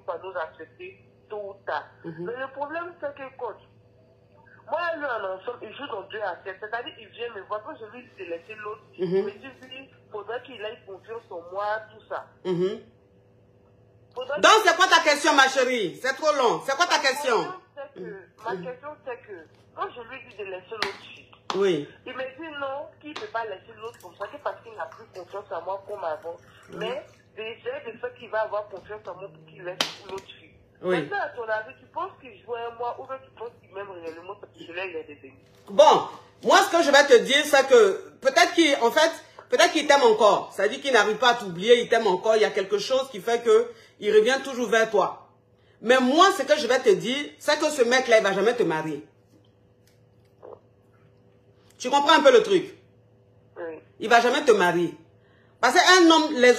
finit par nous accepter tôt ou tard. Mhm. Mais le problème, c'est que, coach, moi, lui, en ensemble, il joue dans deux assiettes. C'est-à-dire, il vient me voir, quand je lui dis de laisser l'autre, Mhm. il me dit, oui, faudrait qu'il ait confiance en moi, tout ça. Mhm. Faudrait Donc, c'est quoi ta question, ma chérie? C'est trop long. C'est quoi ta question Ma question, c'est que, ma question, c'est que, quand je lui dis de laisser l'autre fille, Oui. il me dit non, qu'il ne peut pas laisser l'autre comme ça, parce qu'il n'a plus confiance en moi comme avant. Mais déjà, de fait qu'il va avoir confiance en moi pour qu'il laisse l'autre fille. Oui. Maintenant, à ton avis, tu penses qu'il joue à moi ou bien tu penses qu'il m'aime réellement parce que là, il a des amis Bon, moi, ce que je vais te dire, c'est que peut-être qu'il, en fait, peut-être qu'il t'aime encore. Ça dit qu'il n'arrive pas à t'oublier, il t'aime encore. Il y a quelque chose qui fait que il revient toujours vers toi. Mais moi, ce que je vais te dire, c'est que ce mec-là, il va jamais te marier. Tu comprends un peu le truc? Oui. Il va jamais te marier. Parce qu'un homme, les hommes